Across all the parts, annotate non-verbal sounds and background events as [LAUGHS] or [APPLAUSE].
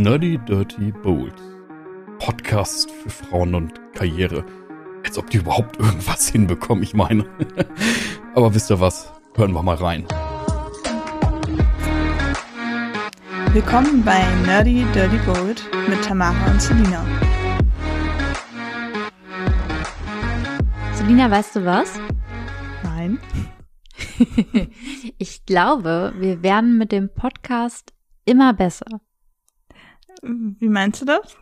Nerdy Dirty Bold. Podcast für Frauen und Karriere. Als ob die überhaupt irgendwas hinbekommen, ich meine. [LAUGHS] Aber wisst ihr was? Hören wir mal rein. Willkommen bei Nerdy Dirty Bold mit Tamara und Selina. Selina, weißt du was? Nein. [LAUGHS] ich glaube, wir werden mit dem Podcast immer besser. Wie meinst du das?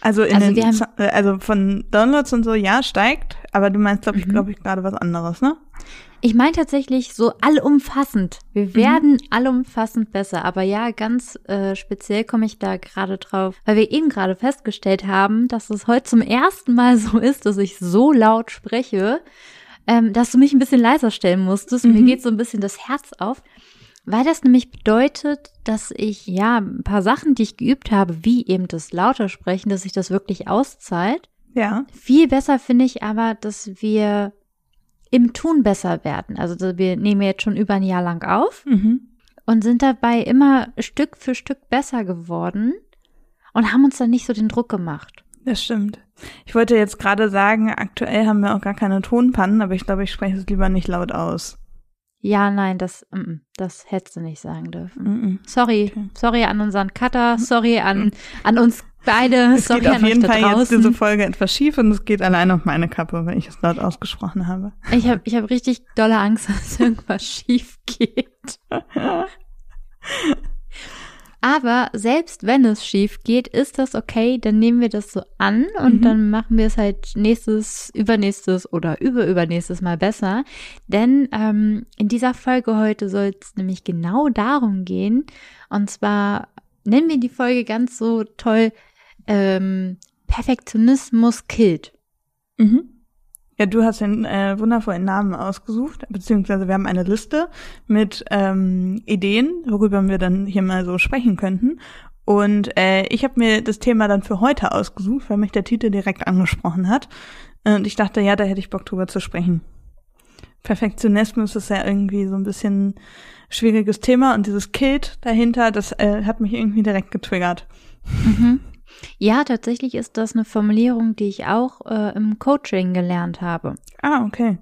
Also, in Also den, äh, also von Downloads und so, ja, steigt, aber du meinst, glaube ich, Mhm. glaube ich, gerade was anderes, ne? Ich meine tatsächlich so allumfassend. Wir werden allumfassend besser. Aber ja, ganz äh, speziell komme ich da gerade drauf, weil wir eben gerade festgestellt haben, dass es heute zum ersten Mal [LAUGHS] so ist, dass ich so laut spreche, ähm, dass du mich ein bisschen leiser stellen musstest. Mir Mhm. geht so ein bisschen das Herz auf. Weil das nämlich bedeutet, dass ich ja ein paar Sachen, die ich geübt habe, wie eben das lauter sprechen, dass sich das wirklich auszahlt. Ja. Viel besser finde ich aber, dass wir im Tun besser werden. Also wir nehmen jetzt schon über ein Jahr lang auf Mhm. und sind dabei immer Stück für Stück besser geworden und haben uns dann nicht so den Druck gemacht. Das stimmt. Ich wollte jetzt gerade sagen, aktuell haben wir auch gar keine Tonpannen, aber ich glaube, ich spreche es lieber nicht laut aus. Ja, nein, das, mm, mm, das hättest du nicht sagen dürfen. Mhm. Sorry, Okay. sorry an unseren Cutter, sorry an, an uns beide, [LAUGHS] Es sorry geht auf an jeden Fall jetzt diese Folge etwas schief und es geht allein auf meine Kappe, weil ich es laut ausgesprochen habe. Ich habe ich hab richtig dolle Angst, [LAUGHS] dass irgendwas schief geht. [LAUGHS] Aber selbst wenn es schief geht, ist das okay, dann nehmen wir das so an und Mhm. dann machen wir es halt nächstes, übernächstes oder überübernächstes Mal besser. Denn ähm, in dieser Folge heute soll es nämlich genau darum gehen. Und zwar nennen wir die Folge ganz so toll ähm, Perfektionismus killt. Mhm. Ja, du hast den äh, wundervollen Namen ausgesucht, beziehungsweise wir haben eine Liste mit ähm, Ideen, worüber wir dann hier mal so sprechen könnten. Und äh, ich habe mir das Thema dann für heute ausgesucht, weil mich der Titel direkt angesprochen hat. Und ich dachte, ja, da hätte ich Bock drüber zu sprechen. Perfektionismus ist ja irgendwie so ein bisschen schwieriges Thema und dieses Kilt dahinter, das äh, hat mich irgendwie direkt getriggert. Mhm. Ja, tatsächlich ist das eine Formulierung, die ich auch äh, im Coaching gelernt habe. Ah, okay.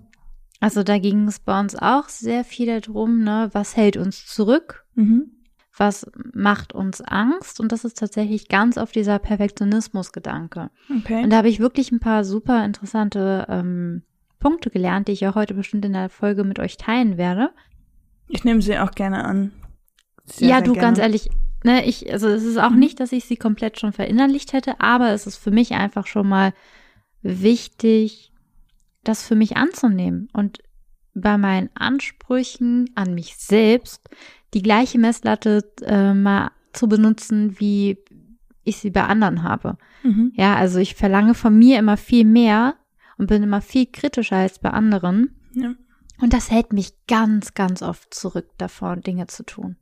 Also da ging es bei uns auch sehr viel darum, ne, was hält uns zurück, Mhm. was macht uns Angst und das ist tatsächlich ganz auf dieser Perfektionismus-Gedanke. Okay. Und da habe ich wirklich ein paar super interessante ähm, Punkte gelernt, die ich auch heute bestimmt in der Folge mit euch teilen werde. Ich nehme sie auch gerne an. Sehr, ja, sehr du, gerne. ganz ehrlich, ne, ich, also es ist auch Mhm. nicht, dass ich sie komplett schon verinnerlicht hätte, aber es ist für mich einfach schon mal wichtig, das für mich anzunehmen und bei meinen Ansprüchen an mich selbst die gleiche Messlatte äh, mal zu benutzen, wie ich sie bei anderen habe. Mhm. Ja, also ich verlange von mir immer viel mehr und bin immer viel kritischer als bei anderen. Ja. Und das hält mich ganz, ganz oft zurück davon, Dinge zu tun.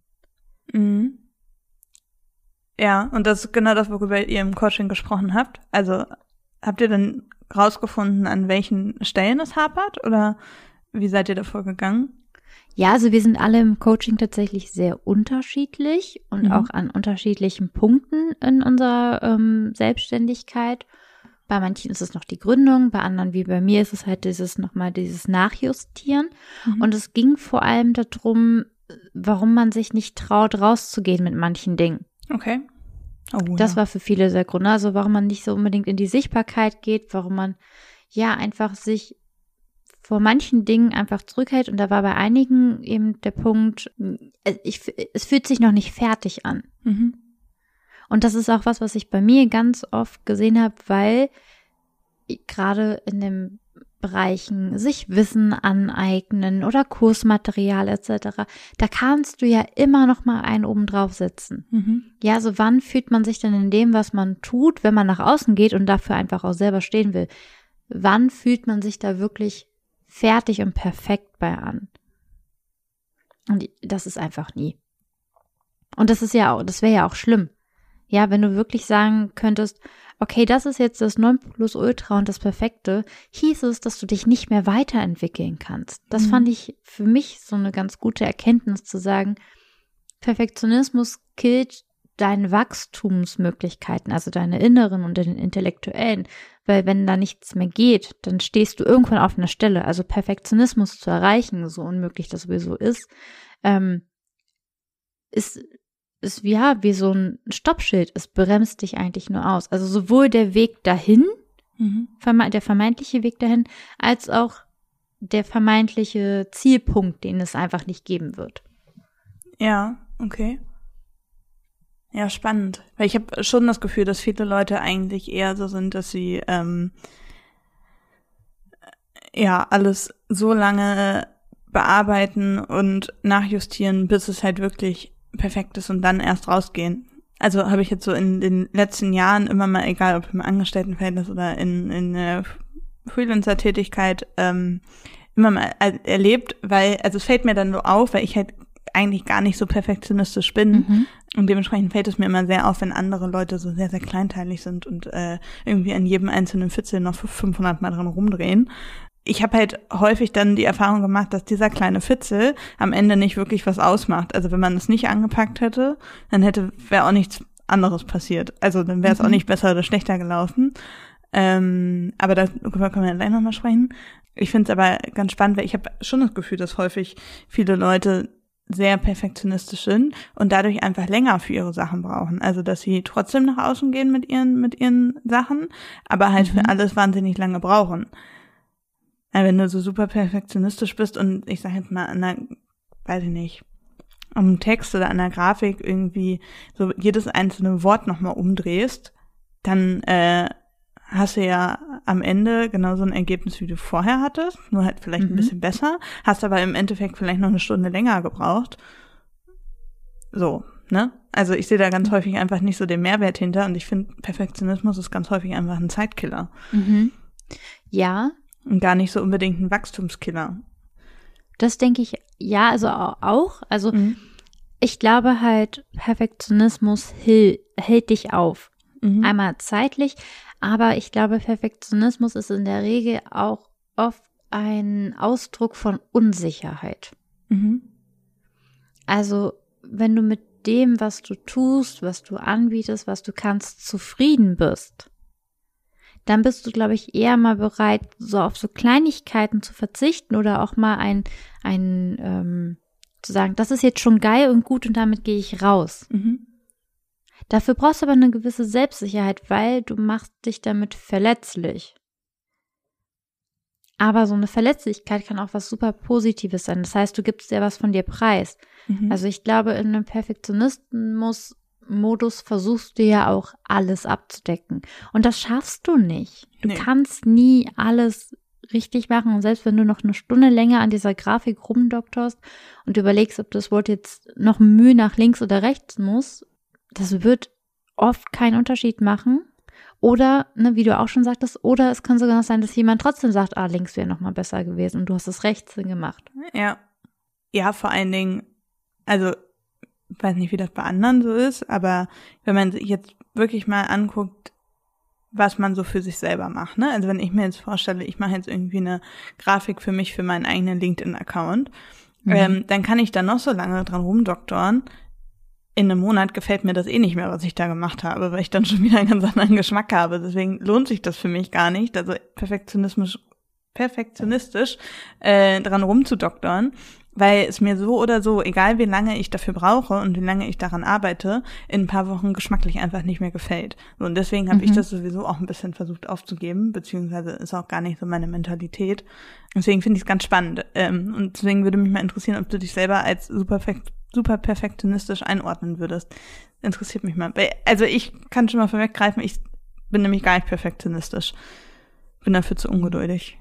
Mhm. Ja, und das ist genau das, worüber ihr im Coaching gesprochen habt. Also habt ihr dann rausgefunden, an welchen Stellen es hapert oder wie seid ihr davor gegangen? Ja, also wir sind alle im Coaching tatsächlich sehr unterschiedlich und Mhm. auch an unterschiedlichen Punkten in unserer ähm, Selbstständigkeit. Bei manchen ist es noch die Gründung, bei anderen wie bei mir ist es halt dieses nochmal dieses Nachjustieren. Mhm. Und es ging vor allem darum, warum man sich nicht traut, rauszugehen mit manchen Dingen. Okay. Oh, Das ja. war für viele sehr Gründe. Also warum man nicht so unbedingt in die Sichtbarkeit geht, warum man ja einfach sich vor manchen Dingen einfach zurückhält. Und da war bei einigen eben der Punkt, äh, ich, es fühlt sich noch nicht fertig an. Mhm. Und das ist auch was, was ich bei mir ganz oft gesehen habe, weil gerade in den Bereichen sich Wissen aneignen oder Kursmaterial etc., da kannst du ja immer noch mal einen oben drauf setzen. Mhm. Ja, also wann fühlt man sich denn in dem, was man tut, wenn man nach außen geht und dafür einfach auch selber stehen will? Wann fühlt man sich da wirklich fertig und perfekt bei an? Und das ist einfach nie. Und das ist ja auch, das wäre ja auch schlimm. Ja, wenn du wirklich sagen könntest, okay, das ist jetzt das Nonplusultra und das Perfekte, hieß es, dass du dich nicht mehr weiterentwickeln kannst. Das Mhm. fand ich für mich so eine ganz gute Erkenntnis zu sagen, Perfektionismus killt deine Wachstumsmöglichkeiten, also deine inneren und den intellektuellen. Weil wenn da nichts mehr geht, dann stehst du irgendwann auf einer Stelle. Also Perfektionismus zu erreichen, so unmöglich das sowieso ist, ähm, ist, ist ja wie so ein Stoppschild. Es bremst dich eigentlich nur aus. Also sowohl der Weg dahin, mhm. der vermeintliche Weg dahin, als auch der vermeintliche Zielpunkt, den es einfach nicht geben wird. Ja, okay. Ja, spannend. Weil ich habe schon das Gefühl, dass viele Leute eigentlich eher so sind, dass sie ähm, ja alles so lange bearbeiten und nachjustieren, bis es halt wirklich perfekt ist und dann erst rausgehen. Also habe ich jetzt so in den letzten Jahren immer mal, egal ob im Angestelltenverhältnis oder in, in der Freelancer-Tätigkeit, ähm, immer mal erlebt, weil, also es fällt mir dann so auf, weil ich halt eigentlich gar nicht so perfektionistisch bin. Mhm. Und dementsprechend fällt es mir immer sehr auf, wenn andere Leute so sehr, sehr kleinteilig sind und äh, irgendwie an jedem einzelnen Fitzel noch 500 Mal dran rumdrehen. Ich habe halt häufig dann die Erfahrung gemacht, dass dieser kleine Fitzel am Ende nicht wirklich was ausmacht. Also wenn man es nicht angepackt hätte, dann hätte wäre auch nichts anderes passiert. Also dann wäre es mhm. auch nicht besser oder schlechter gelaufen. Ähm, aber darüber können wir gleich nochmal sprechen. Ich finde es aber ganz spannend, weil ich habe schon das Gefühl, dass häufig viele Leute sehr perfektionistisch sind und dadurch einfach länger für ihre Sachen brauchen. Also dass sie trotzdem nach außen gehen mit ihren mit ihren Sachen, aber halt mhm. für alles wahnsinnig lange brauchen. Ja, wenn du so super perfektionistisch bist und ich sage jetzt mal an der, weiß ich nicht, am Text oder an der Grafik irgendwie so jedes einzelne Wort nochmal umdrehst, dann äh, hast du ja am Ende genauso ein Ergebnis, wie du vorher hattest, nur halt vielleicht mhm. ein bisschen besser, hast aber im Endeffekt vielleicht noch eine Stunde länger gebraucht. So, ne? Also ich sehe da ganz häufig einfach nicht so den Mehrwert hinter und ich finde, Perfektionismus ist ganz häufig einfach ein Zeitkiller. Mhm. Ja. Und gar nicht so unbedingt ein Wachstumskiller. Das denke ich, ja, also auch. Also mhm. ich glaube halt, Perfektionismus hält dich auf. Mhm. Einmal zeitlich, aber ich glaube, Perfektionismus ist in der Regel auch oft ein Ausdruck von Unsicherheit. Mhm. Also, wenn du mit dem, was du tust, was du anbietest, was du kannst, zufrieden bist, dann bist du, glaube ich, eher mal bereit, so auf so Kleinigkeiten zu verzichten oder auch mal ein, ein ähm, zu sagen, das ist jetzt schon geil und gut und damit gehe ich raus. Mhm. Dafür brauchst du aber eine gewisse Selbstsicherheit, weil du machst dich damit verletzlich. Aber so eine Verletzlichkeit kann auch was super Positives sein. Das heißt, du gibst dir was von dir preis. Mhm. Also ich glaube, in einem Perfektionismus-Modus versuchst du ja auch alles abzudecken. Und das schaffst du nicht. Du nee. kannst nie alles richtig machen. Und selbst wenn du noch eine Stunde länger an dieser Grafik rumdoktorst und überlegst, ob das Wort jetzt noch Mühe nach links oder rechts muss, das wird oft keinen Unterschied machen. Oder, ne, wie du auch schon sagtest, oder es kann sogar noch sein, dass jemand trotzdem sagt, ah, links wäre noch mal besser gewesen und du hast es rechts gemacht. Ja. Ja, vor allen Dingen, also, ich weiß nicht, wie das bei anderen so ist, aber wenn man sich jetzt wirklich mal anguckt, was man so für sich selber macht, ne? Also wenn ich mir jetzt vorstelle, ich mache jetzt irgendwie eine Grafik für mich, für meinen eigenen LinkedIn-Account, mhm. ähm, dann kann ich da noch so lange dran rumdoktoren, in einem Monat gefällt mir das eh nicht mehr, was ich da gemacht habe, weil ich dann schon wieder einen ganz anderen Geschmack habe. Deswegen lohnt sich das für mich gar nicht, also Perfektionismus, perfektionistisch äh, dran rumzudoktern, weil es mir so oder so, egal wie lange ich dafür brauche und wie lange ich daran arbeite, in ein paar Wochen geschmacklich einfach nicht mehr gefällt. Und deswegen habe mhm. ich das sowieso auch ein bisschen versucht aufzugeben, beziehungsweise ist auch gar nicht so meine Mentalität. Deswegen finde ich es ganz spannend. Ähm, und deswegen würde mich mal interessieren, ob du dich selber als super super perfektionistisch einordnen würdest. Interessiert mich mal. Also ich kann schon mal vorweggreifen, ich bin nämlich gar nicht perfektionistisch. Bin dafür zu ungeduldig.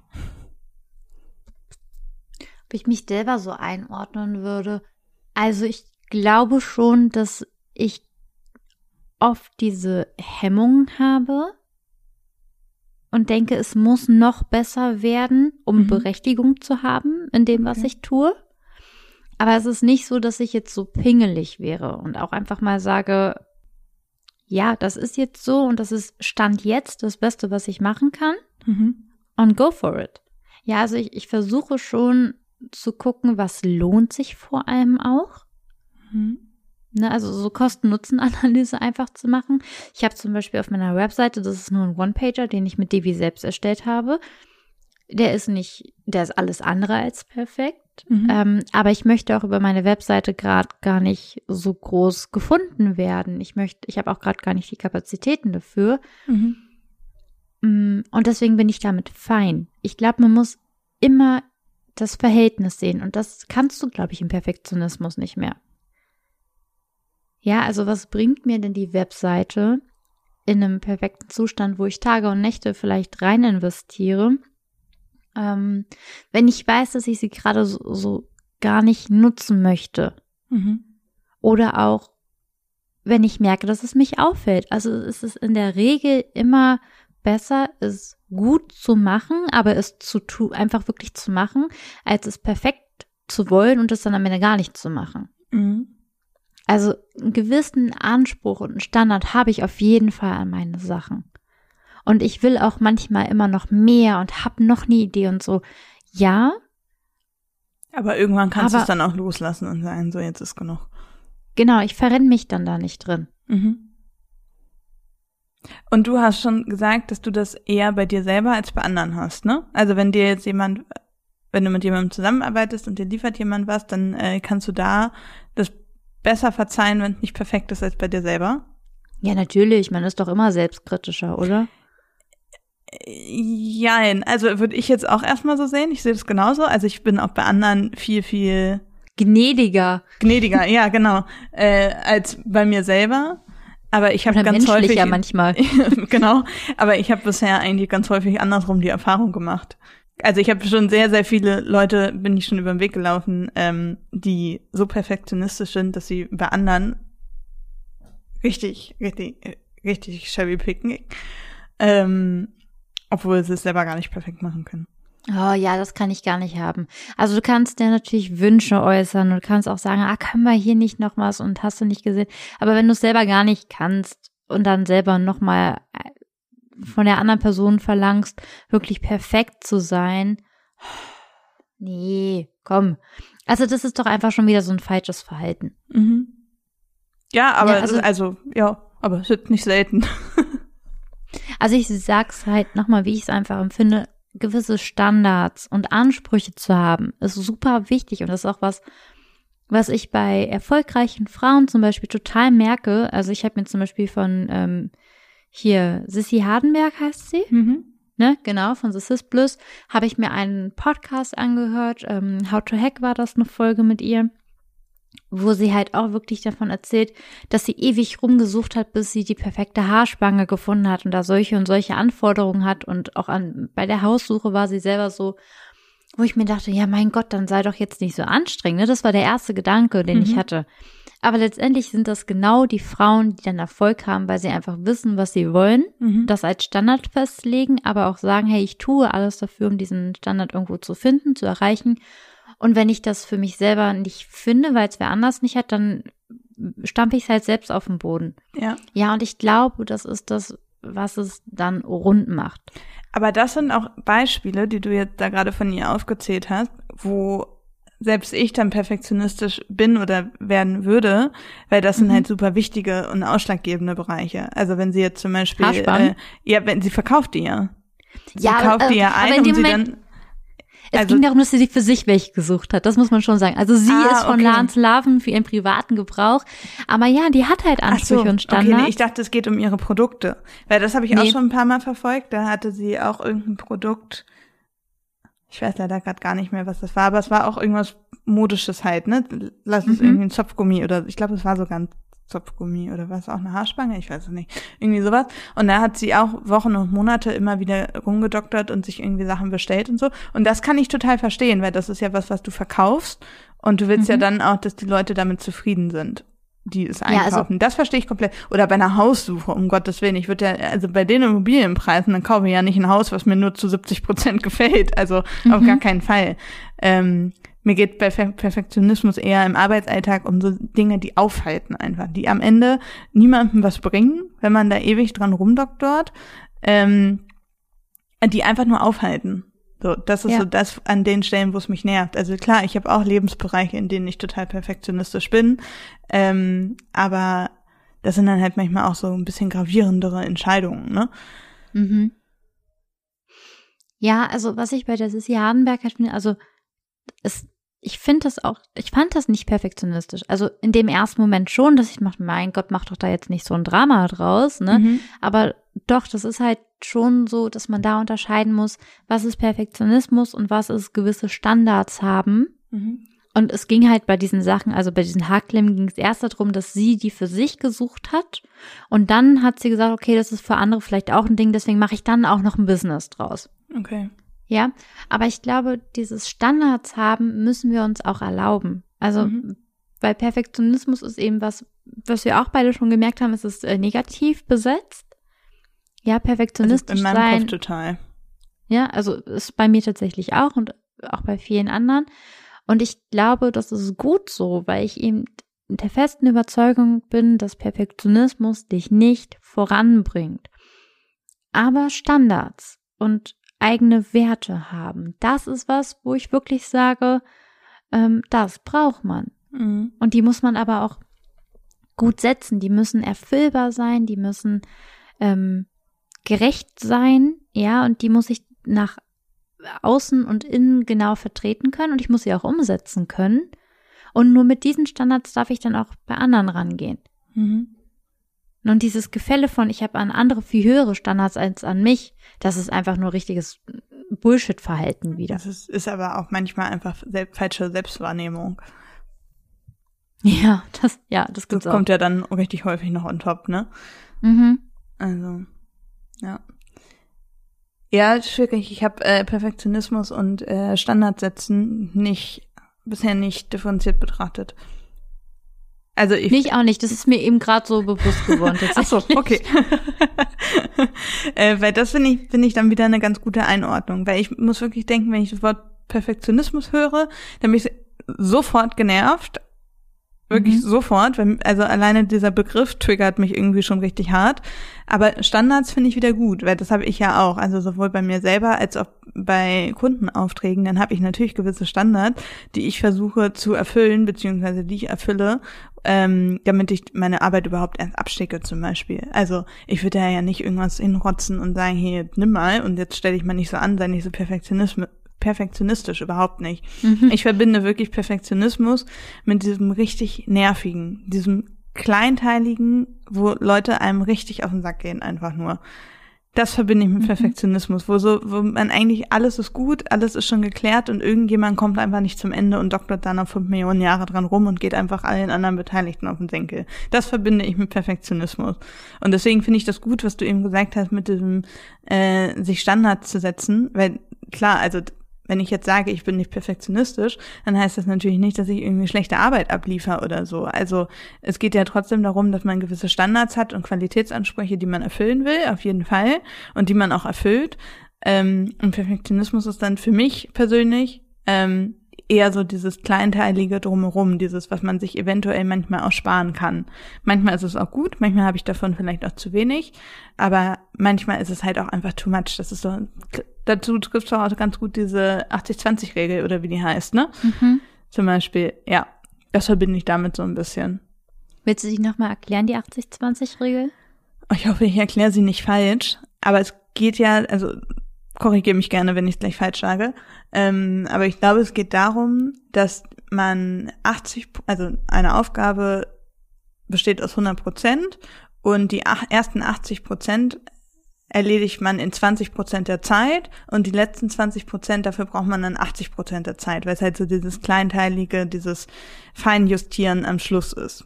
Ob ich mich selber so einordnen würde. Also ich glaube schon, dass ich oft diese Hemmungen habe und denke, es muss noch besser werden, um mhm. Berechtigung zu haben in dem, was okay. ich tue. Aber es ist nicht so, dass ich jetzt so pingelig wäre und auch einfach mal sage, ja, das ist jetzt so und das ist Stand jetzt das Beste, was ich machen kann. Mhm. Und go for it. Ja, also ich, ich versuche schon zu gucken, was lohnt sich vor allem auch. Mhm. Ne, also so Kosten-Nutzen-Analyse [LAUGHS] einfach zu machen. Ich habe zum Beispiel auf meiner Webseite, das ist nur ein One-Pager, den ich mit Divi selbst erstellt habe. Der ist nicht, der ist alles andere als perfekt. Mhm. Ähm, aber ich möchte auch über meine Webseite gerade gar nicht so groß gefunden werden. Ich möchte, ich habe auch gerade gar nicht die Kapazitäten dafür. Mhm. Mm, Und deswegen bin ich damit fein. Ich glaube, man muss immer das Verhältnis sehen. Und das kannst du, glaube ich, im Perfektionismus nicht mehr. Ja, also was bringt mir denn die Webseite in einem perfekten Zustand, wo ich Tage und Nächte vielleicht rein investiere, ähm, wenn ich weiß, dass ich sie gerade so, so gar nicht nutzen möchte? Mhm. Oder auch, wenn ich merke, dass es mich auffällt. Also es ist in der Regel immer besser, es gut zu machen, aber es zu tun, einfach wirklich zu machen, als es perfekt zu wollen und es dann am Ende gar nicht zu machen. Mhm. Also einen gewissen Anspruch und einen Standard habe ich auf jeden Fall an meine Sachen. Und ich will auch manchmal immer noch mehr und habe noch eine Idee und so. Ja, Aber irgendwann kannst du es dann auch loslassen und sagen, so jetzt ist genug. genau, ich verrenne mich dann da nicht drin. Mhm. Und du hast schon gesagt, dass du das eher bei dir selber als bei anderen hast, ne? Also wenn dir jetzt jemand, wenn du mit jemandem zusammenarbeitest und dir liefert jemand was, dann äh, kannst du da das besser verzeihen, wenn es nicht perfekt ist als bei dir selber. Ja, natürlich, man ist doch immer selbstkritischer, oder? Jein, also würde ich jetzt auch erstmal so sehen. Ich sehe das genauso. Also ich bin auch bei anderen viel, viel Gnädiger gnädiger, ja, genau, äh, als bei mir selber. Aber ich habe ganz häufig menschlicher manchmal. [LAUGHS] genau, aber ich habe bisher eigentlich ganz häufig andersrum die Erfahrung gemacht. Also ich habe schon sehr, sehr viele Leute, bin ich schon über den Weg gelaufen, ähm, die so perfektionistisch sind, dass sie bei anderen richtig, richtig, richtig shabby picken, ähm, obwohl sie es selber gar nicht perfekt machen können. Oh ja, das kann ich gar nicht haben. Also du kannst dir natürlich Wünsche äußern und kannst auch sagen, ah, können wir hier nicht noch was und hast du nicht gesehen. Aber wenn du es selber gar nicht kannst und dann selber nochmal von der anderen Person verlangst, wirklich perfekt zu sein, nee, komm. Also das ist doch einfach schon wieder so ein falsches Verhalten. Mhm. Ja, aber Ja, also- also, also ja, aber es wird nicht selten. [LAUGHS] Also ich sag's halt nochmal, wie ich es einfach empfinde, gewisse Standards und Ansprüche zu haben, ist super wichtig und das ist auch was, was ich bei erfolgreichen Frauen zum Beispiel total merke. Also ich habe mir zum Beispiel von ähm, hier Sissy Hardenberg heißt sie, Mhm. ne, genau, von The Sis Plus, habe ich mir einen Podcast angehört. Ähm, How to Hack war das eine Folge mit ihr, wo sie halt auch wirklich davon erzählt, dass sie ewig rumgesucht hat, bis sie die perfekte Haarspange gefunden hat und da solche und solche Anforderungen hat und auch an, bei der Haussuche war sie selber so, wo ich mir dachte, ja, mein Gott, dann sei doch jetzt nicht so anstrengend. Ne? Das war der erste Gedanke, den ich Mhm. hatte. Aber letztendlich sind das genau die Frauen, die dann Erfolg haben, weil sie einfach wissen, was sie wollen Mhm. das als Standard festlegen, aber auch sagen, hey, ich tue alles dafür, um diesen Standard irgendwo zu finden, zu erreichen. Und wenn ich das für mich selber nicht finde, weil es wer anders nicht hat, dann stampfe ich es halt selbst auf den Boden. ja. Ja, und ich glaube, das ist das, was es dann rund macht. Aber das sind auch Beispiele, die du jetzt da gerade von ihr aufgezählt hast, wo selbst ich dann perfektionistisch bin oder werden würde, weil das sind Mhm. halt super wichtige und ausschlaggebende Bereiche. Also wenn sie jetzt zum Beispiel, äh, ja, wenn sie verkauft die ja. Sie Ja, kauft aber, die ja äh, ein dem sie Moment- dann, Es Also- ging darum, dass sie sich für sich welche gesucht hat. Das muss man schon sagen. Also sie Ah, ist von okay. Laden zu Laden für ihren privaten Gebrauch. Aber ja, die hat halt Ansprüche so, und Standards. Okay, nee, ich dachte, es geht um ihre Produkte. Weil das habe ich auch Nee. schon ein paar Mal verfolgt. Da hatte sie auch irgendein Produkt. Ich weiß leider gerade gar nicht mehr, was das war, aber es war auch irgendwas Modisches halt, ne? Lass es Mhm. irgendwie ein Zopfgummi oder ich glaube, es war sogar ein Zopfgummi oder was auch eine Haarspange, ich weiß es nicht. Irgendwie sowas. Und da hat sie auch Wochen und Monate immer wieder rumgedoktert und sich irgendwie Sachen bestellt und so. Und das kann ich total verstehen, weil das ist ja was, was du verkaufst. Und du willst ja Mhm. dann auch, dass die Leute damit zufrieden sind, die es Ja, also- einkaufen. das verstehe ich komplett. Oder bei einer Haussuche, um Gottes Willen. Ich würde ja, also bei den Immobilienpreisen, dann kaufe ich ja nicht ein Haus, was mir nur zu 70 Prozent [LAUGHS] gefällt. Also auf Mhm. gar keinen Fall. Ähm, mir geht bei Perfe- Perfektionismus eher im Arbeitsalltag um so Dinge, die aufhalten einfach, die am Ende niemandem was bringen, wenn man da ewig dran rumdoktort, ähm, die einfach nur aufhalten. So, das ist Ja. so das an den Stellen, wo es mich nervt. Also klar, ich habe auch Lebensbereiche, in denen ich total perfektionistisch bin, ähm, aber das sind dann halt manchmal auch so ein bisschen gravierendere Entscheidungen, ne? Mhm. Ja, also was ich bei der Sissi Hardenberg halt finde, also es, ich finde das auch, ich fand das nicht perfektionistisch. Also in dem ersten Moment schon, dass ich dachte, mein Gott, mach doch da jetzt nicht so ein Drama draus, ne? Mhm. Aber doch, das ist halt schon so, dass man da unterscheiden muss, was ist Perfektionismus und was ist gewisse Standards haben. Mhm. Und es ging halt bei diesen Sachen, also bei diesen Haarklemmen ging es erst darum, dass sie die für sich gesucht hat. Und dann hat sie gesagt, okay, das ist für andere vielleicht auch ein Ding, deswegen mache ich dann auch noch ein Business draus. Okay. Ja, aber ich glaube, dieses Standards haben müssen wir uns auch erlauben. Also, Mhm. weil Perfektionismus ist eben was, was wir auch beide schon gemerkt haben, es ist äh, negativ besetzt. Ja, Also perfektionistisch in meinem sein. Kopf total. Ja, also ist bei mir tatsächlich auch und auch bei vielen anderen. Und ich glaube, das ist gut so, weil ich eben der festen Überzeugung bin, dass Perfektionismus dich nicht voranbringt. Aber Standards und eigene Werte haben, das ist was, wo ich wirklich sage, ähm, das braucht man. Mhm. Und die muss man aber auch gut setzen. Die müssen erfüllbar sein, die müssen ähm, gerecht sein, ja, und die muss ich nach außen und innen genau vertreten können und ich muss sie auch umsetzen können. Und nur mit diesen Standards darf ich dann auch bei anderen rangehen. Mhm. Und dieses Gefälle von, ich habe an andere viel höhere Standards als an mich, das ist einfach nur richtiges Bullshit-Verhalten wieder. Das ist, ist aber auch manchmal einfach sel falsche Selbstwahrnehmung. Ja, das, ja, das Das gibt's auch. kommt ja dann richtig häufig noch on top, ne? Mhm. Also, ja. Ja, schwierig. Ich habe äh, Perfektionismus und äh, Standardsetzen nicht bisher nicht differenziert betrachtet. Also ich Mich auch nicht. Das ist mir eben gerade so bewusst geworden. [LAUGHS] Ach so, okay. [LAUGHS] äh, weil das finde ich, finde ich dann wieder eine ganz gute Einordnung, weil ich muss wirklich denken, wenn ich das Wort Perfektionismus höre, dann bin ich sofort genervt. Wirklich Mhm. sofort, weil, also alleine dieser Begriff triggert mich irgendwie schon richtig hart. Aber Standards finde ich wieder gut, weil das habe ich ja auch. Also sowohl bei mir selber als auch bei Kundenaufträgen, dann habe ich natürlich gewisse Standards, die ich versuche zu erfüllen, beziehungsweise die ich erfülle, ähm, damit ich meine Arbeit überhaupt erst abschicke zum Beispiel. Also ich würde ja nicht irgendwas hinrotzen und sagen, hier, nimm mal und jetzt stelle ich mal nicht so an, sei nicht so perfektionism perfektionistisch, überhaupt nicht. Mhm. Ich verbinde wirklich Perfektionismus mit diesem richtig nervigen, diesem kleinteiligen, wo Leute einem richtig auf den Sack gehen, einfach nur. Das verbinde ich mit Mhm. Perfektionismus, wo so, wo man eigentlich alles ist gut, alles ist schon geklärt und irgendjemand kommt einfach nicht zum Ende und doktert dann noch fünf Millionen Jahre dran rum und geht einfach allen anderen Beteiligten auf den Senkel. Das verbinde ich mit Perfektionismus. Und deswegen finde ich das gut, was du eben gesagt hast, mit diesem äh, sich Standards zu setzen, weil klar, also wenn ich jetzt sage, ich bin nicht perfektionistisch, dann heißt das natürlich nicht, dass ich irgendwie schlechte Arbeit abliefer oder so. Also es geht ja trotzdem darum, dass man gewisse Standards hat und Qualitätsansprüche, die man erfüllen will, auf jeden Fall, und die man auch erfüllt. Ähm, und Perfektionismus ist dann für mich persönlich ähm, eher so dieses kleinteilige drumherum, dieses, was man sich eventuell manchmal auch sparen kann. Manchmal ist es auch gut, manchmal habe ich davon vielleicht auch zu wenig, aber manchmal ist es halt auch einfach too much. Das ist so, dazu trifft auch ganz gut diese 80-20-Regel oder wie die heißt, ne? Mhm. Zum Beispiel, ja, das verbinde ich damit so ein bisschen. Willst du dich nochmal erklären, die 80-20-Regel? Ich hoffe, ich erkläre sie nicht falsch, aber es geht ja, also korrigiere mich gerne, wenn ich gleich falsch sage. Ähm, aber ich glaube, es geht darum, dass man 80, also eine Aufgabe besteht aus 100 Prozent und die ersten 80 Prozent erledigt man in 20 Prozent der Zeit und die letzten 20 Prozent, dafür braucht man dann 80 Prozent der Zeit, weil es halt so dieses kleinteilige, dieses Feinjustieren am Schluss ist.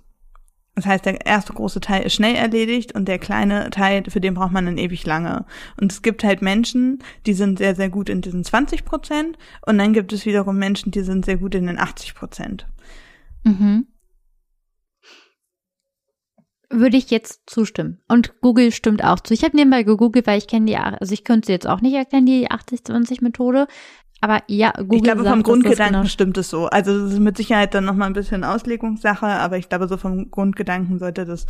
Das heißt, der erste große Teil ist schnell erledigt und der kleine Teil, für den braucht man dann ewig lange. Und es gibt halt Menschen, die sind sehr, sehr gut in diesen 20 Prozent und dann gibt es wiederum Menschen, die sind sehr gut in den 80 Prozent. Mhm. Würde ich jetzt zustimmen. Und Google stimmt auch zu. Ich habe nebenbei gegoogelt, weil ich kenne die, also ich könnte sie jetzt auch nicht erklären, die 80-20-Methode. Aber ja, Google ich glaube, sagt, vom Grundgedanken genau stimmt es so. Also es ist mit Sicherheit dann nochmal ein bisschen Auslegungssache, aber ich glaube, so vom Grundgedanken sollte das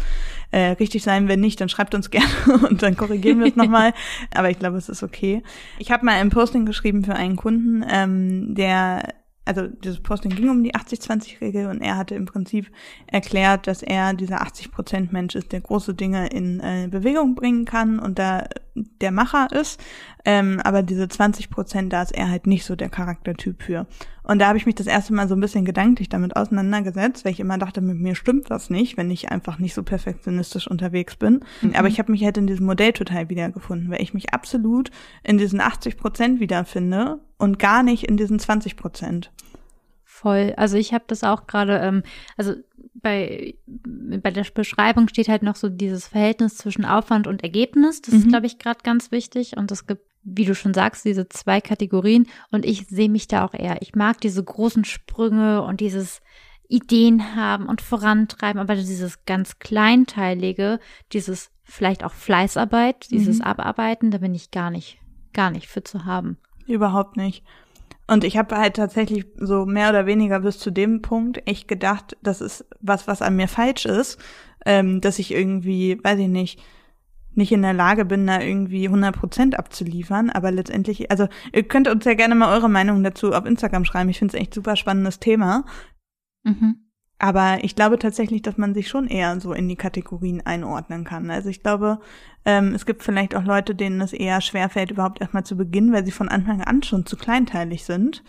äh, richtig sein. Wenn nicht, dann schreibt uns [LAUGHS] gerne und dann korrigieren wir es nochmal. [LAUGHS] Aber ich glaube, es ist okay. Ich habe mal ein Posting geschrieben für einen Kunden, ähm, der also dieses Posting ging um die 80-20-Regel und er hatte im Prinzip erklärt, dass er dieser 80%-Mensch ist, der große Dinge in äh, Bewegung bringen kann und da der Macher ist. Ähm, aber diese 20%, da ist er halt nicht so der Charaktertyp für. Und da habe ich mich das erste Mal so ein bisschen gedanklich damit auseinandergesetzt, weil ich immer dachte, mit mir stimmt was nicht, wenn ich einfach nicht so perfektionistisch unterwegs bin. Mhm. Aber ich habe mich halt in diesem Modell total wiedergefunden, weil ich mich absolut in diesen 80 Prozent wiederfinde und gar nicht in diesen 20 Prozent. Voll. Also ich habe das auch gerade, ähm, also bei, bei der Beschreibung steht halt noch so dieses Verhältnis zwischen Aufwand und Ergebnis. Das mhm. ist, glaube ich, gerade ganz wichtig. Und es gibt wie du schon sagst, diese zwei Kategorien und ich sehe mich da auch eher. Ich mag diese großen Sprünge und dieses Ideen haben und vorantreiben, aber dieses ganz kleinteilige, dieses vielleicht auch Fleißarbeit, dieses mhm. Abarbeiten, da bin ich gar nicht, gar nicht für zu haben. Überhaupt nicht. Und ich habe halt tatsächlich so mehr oder weniger bis zu dem Punkt echt gedacht, das ist was, was an mir falsch ist, ähm, dass ich irgendwie, weiß ich nicht, nicht in der Lage bin, da irgendwie 100 Prozent abzuliefern. Aber letztendlich, also ihr könnt uns ja gerne mal eure Meinung dazu auf Instagram schreiben. Ich finde es echt super spannendes Thema. Mhm. Aber ich glaube tatsächlich, dass man sich schon eher so in die Kategorien einordnen kann. Also ich glaube, ähm, es gibt vielleicht auch Leute, denen es eher schwerfällt, überhaupt erstmal zu beginnen, weil sie von Anfang an schon zu kleinteilig sind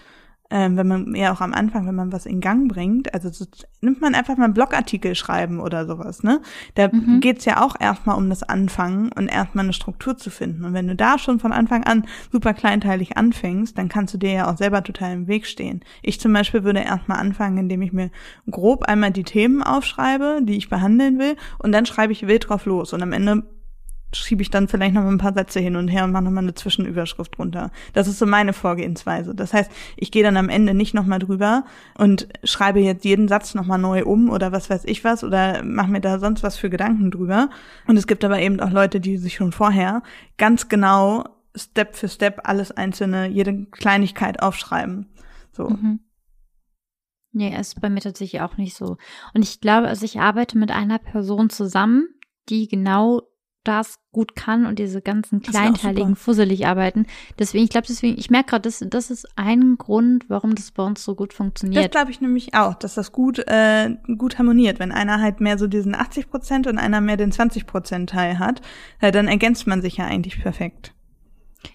ähm, wenn man ja auch am Anfang, wenn man was in Gang bringt, also so, nimmt man einfach mal einen Blogartikel schreiben oder sowas, ne? Da mhm. geht's ja auch erstmal um das Anfangen und erstmal eine Struktur zu finden. Und wenn du da schon von Anfang an super kleinteilig anfängst, dann kannst du dir ja auch selber total im Weg stehen. Ich zum Beispiel würde erstmal anfangen, indem ich mir grob einmal die Themen aufschreibe, die ich behandeln will, und dann schreibe ich wild drauf los. Und am Ende schiebe ich dann vielleicht noch ein paar Sätze hin und her und mache nochmal eine Zwischenüberschrift drunter. Das ist so meine Vorgehensweise. Das heißt, ich gehe dann am Ende nicht nochmal drüber und schreibe jetzt jeden Satz nochmal neu um oder was weiß ich was oder mache mir da sonst was für Gedanken drüber. Und es gibt aber eben auch Leute, die sich schon vorher ganz genau Step für Step alles einzelne, jede Kleinigkeit aufschreiben. So. Mhm. Nee, ist bei mir tatsächlich auch nicht so. Und ich glaube, also ich arbeite mit einer Person zusammen, die genau das gut kann und diese ganzen kleinteiligen fusselig arbeiten. Deswegen, ich glaube, deswegen, ich merke gerade, das, das ist ein Grund, warum das bei uns so gut funktioniert. Das glaube ich nämlich auch, dass das gut, äh, gut harmoniert. Wenn einer halt mehr so diesen 80 Prozent und einer mehr den 20 Prozent Teil hat, äh, dann ergänzt man sich ja eigentlich perfekt.